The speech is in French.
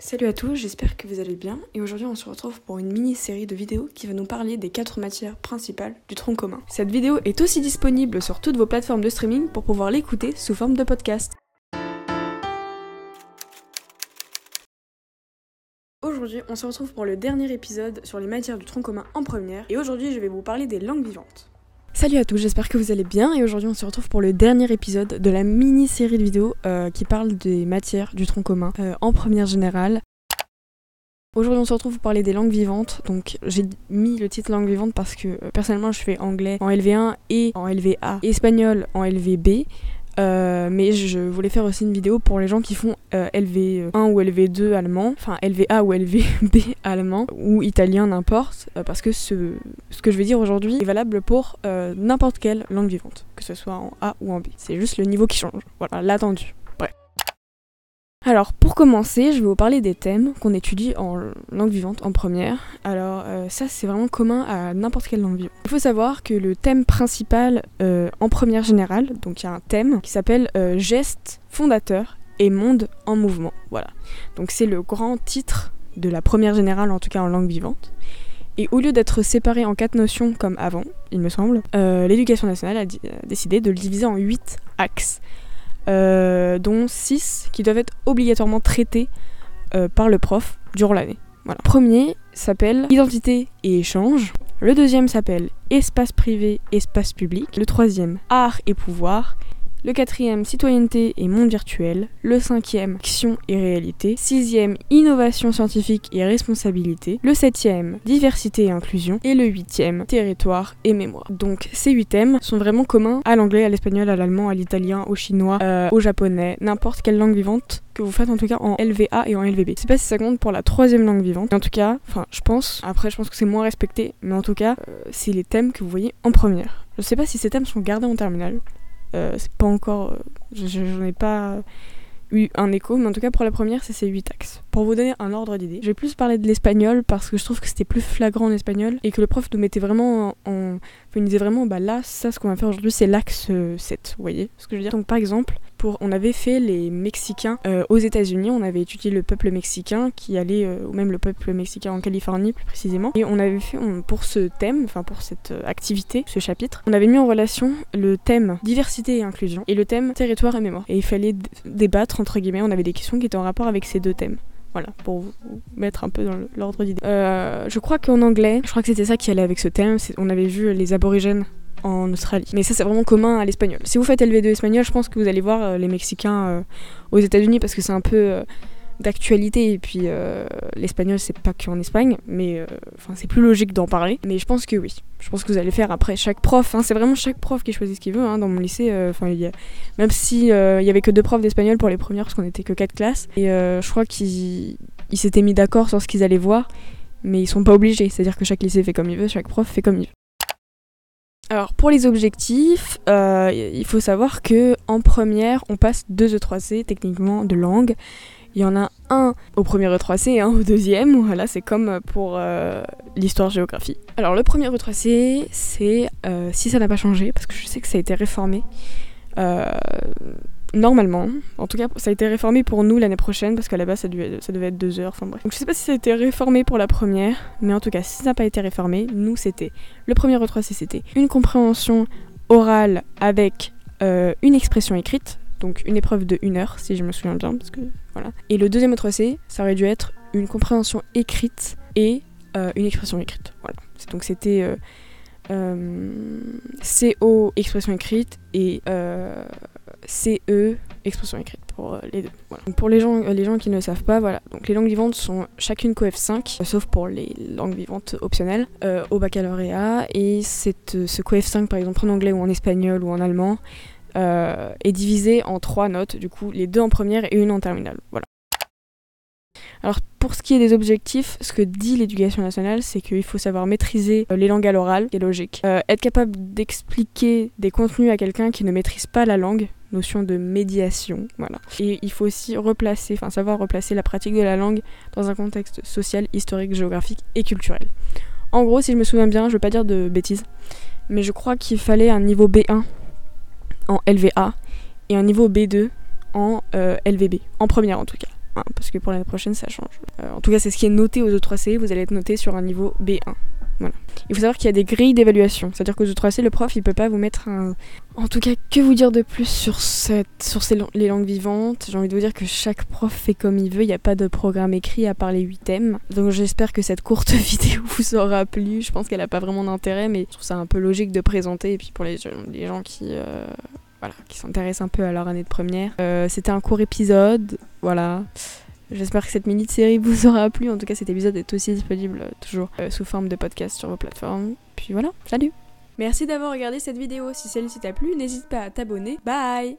Salut à tous, j'espère que vous allez bien et aujourd'hui on se retrouve pour une mini-série de vidéos qui va nous parler des quatre matières principales du tronc commun. Cette vidéo est aussi disponible sur toutes vos plateformes de streaming pour pouvoir l'écouter sous forme de podcast. Aujourd'hui, on se retrouve pour le dernier épisode sur les matières du tronc commun en première et aujourd'hui je vais vous parler des langues vivantes. Salut à tous, j'espère que vous allez bien et aujourd'hui on se retrouve pour le dernier épisode de la mini-série de vidéos euh, qui parle des matières du tronc commun euh, en première générale. Aujourd'hui on se retrouve pour parler des langues vivantes, donc j'ai mis le titre langue vivante parce que euh, personnellement je fais anglais en LV1 et en LVA, espagnol en LVB. Euh, mais je voulais faire aussi une vidéo pour les gens qui font euh, LV1 ou LV2 allemand, enfin LVA ou LVB allemand, ou italien, n'importe, euh, parce que ce, ce, que je vais dire aujourd'hui est valable pour n'importe quelle langue vivante, que ce soit en A ou en B. C'est juste le niveau qui change. Voilà, l'attendu. Alors pour commencer, je vais vous parler des thèmes qu'on étudie en langue vivante en première. Alors euh, ça c'est vraiment commun à n'importe quelle langue vivante. Il faut savoir que le thème principal euh, en première générale, donc il y a un thème qui s'appelle euh, geste fondateur et monde en mouvement. Voilà. Donc c'est le grand titre de la première générale en tout cas en langue vivante. Et au lieu d'être séparé en quatre notions comme avant, il me semble, l'éducation nationale a, a, décidé de le diviser en huit axes. Euh, dont 6 qui doivent être obligatoirement traités euh, par le prof durant l'année. Voilà. Le premier s'appelle identité et échange. Le deuxième s'appelle espace privé, espace public. Le troisième, art et pouvoir. Le quatrième, citoyenneté et monde virtuel. Le cinquième, action et réalité. Sixième, innovation scientifique et responsabilité. Le septième, diversité et inclusion. Et le huitième, territoire et mémoire. Donc ces huit thèmes sont vraiment communs à l'anglais, à l'espagnol, à l'allemand, à l'italien, au chinois, euh, au japonais, n'importe quelle langue vivante que vous faites en tout cas en LVA et en LVB. Je sais pas si ça compte pour la troisième langue vivante. En tout cas, enfin je pense, après je pense que c'est moins respecté, mais en tout cas, euh, c'est les thèmes que vous voyez en première. Je sais pas si ces thèmes sont gardés en terminale. Euh, c'est pas encore. Euh, j'en ai pas eu un écho, mais en tout cas pour la première, c'est ces 8 axes. Pour vous donner un ordre d'idée, je vais plus parler de l'espagnol parce que je trouve que c'était plus flagrant en espagnol et que le prof nous mettait vraiment en. Il nous disait vraiment, bah là, ça, ce qu'on va faire aujourd'hui, c'est l'axe 7, euh, vous voyez ce que je veux dire? Donc par exemple, on avait fait les Mexicains euh, aux États-Unis, on avait étudié le peuple mexicain qui allait, euh, ou même le peuple mexicain en Californie plus précisément, et on avait fait pour ce thème, enfin pour cette activité, ce chapitre, on avait mis en relation le thème diversité et inclusion et le thème territoire et mémoire. Et il fallait débattre entre guillemets, on avait des questions qui étaient en rapport avec ces deux thèmes. Voilà, pour vous mettre un peu dans l'ordre d'idée. je crois qu'en anglais, je crois que c'était ça qui allait avec ce thème, on avait vu les aborigènes en Australie. Mais ça, c'est vraiment commun à l'espagnol. Si vous faites LV2 espagnol, je pense que vous allez voir euh, les Mexicains euh, aux États-Unis parce que c'est un peu euh, d'actualité. Et puis l'espagnol, c'est pas qu'en Espagne, mais enfin c'est plus logique d'en parler. Mais je pense que oui. Je pense que vous allez faire après chaque prof. Hein, c'est vraiment chaque prof qui choisit ce qu'il veut. Hein, dans mon lycée, enfin même si il y avait que deux profs d'espagnol pour les premières parce qu'on était que quatre classes. Et je crois qu'ils s'étaient mis d'accord sur ce qu'ils allaient voir mais ils sont pas obligés. C'est-à-dire que chaque lycée fait comme il veut, chaque prof fait comme il veut. Alors pour les objectifs, euh, il faut savoir que en première, on passe deux E3C techniquement de langue. Il y en a un au premier E3C et un au deuxième. Voilà, c'est comme pour euh, l'histoire-géographie. Alors le premier E3C, c'est euh, si ça n'a pas changé, parce que je sais que ça a été réformé. Normalement, en tout cas, ça a été réformé pour nous l'année prochaine parce qu'à la base ça devait, être deux heures. Enfin bref. Donc je sais pas si ça a été réformé pour la première, mais en tout cas, si ça n'a pas été réformé, nous c'était le premier E3C, c'était une compréhension orale avec euh, une expression écrite, donc une épreuve de une heure si je me souviens bien, parce que voilà. Et le deuxième E3C, ça aurait dû être une compréhension écrite et euh, une expression écrite. Voilà. Donc c'était euh, euh CO expression écrite et CE, expression écrite pour les deux. pour les gens, les gens qui ne savent pas, voilà. Donc les langues vivantes sont chacune coef 5, sauf pour les langues vivantes optionnelles, au baccalauréat. Et cette, ce coef 5, par exemple en anglais ou en espagnol ou en allemand, est divisé en trois notes, du coup les deux en première et une en terminale. Voilà. Alors pour ce qui est des objectifs, ce que dit l'éducation nationale, c'est qu'il faut savoir maîtriser euh, les langues à l'oral, qui est logique. Euh, être capable d'expliquer des contenus à quelqu'un qui ne maîtrise pas la langue, notion de médiation, voilà. Et il faut aussi savoir replacer la pratique de la langue dans un contexte social, historique, géographique et culturel. En gros, si je me souviens bien, je veux pas dire de bêtises, mais je crois qu'il fallait un niveau B1 en LVA et un niveau B2 en euh, LVB, en première en tout cas 1, parce que pour l'année prochaine ça change. Euh, en tout cas, c'est ce qui est noté aux E3C, vous allez être noté sur un niveau B1. Voilà. Il faut savoir qu'il y a des grilles d'évaluation. C'est-à-dire qu'aux E3C, le prof, il peut pas vous mettre un. En tout cas, que vous dire de plus sur, cette, sur ces, les langues vivantes J'ai envie de vous dire que chaque prof fait comme il veut. Il n'y a pas de programme écrit à part les 8 thèmes. Donc j'espère que cette courte vidéo vous aura plu. Je pense qu'elle n'a pas vraiment d'intérêt, mais je trouve ça un peu logique de présenter. Et puis pour les, les gens qui. Euh, voilà, qui s'intéressent un peu à leur année de première. Euh, C'était un court épisode, voilà. J'espère que cette mini-série vous aura plu. En tout cas, cet épisode est aussi disponible euh, toujours euh, sous forme de podcast sur vos plateformes. Puis voilà, salut Merci d'avoir regardé cette vidéo. Si celle-ci t'a plu, n'hésite pas à t'abonner. Bye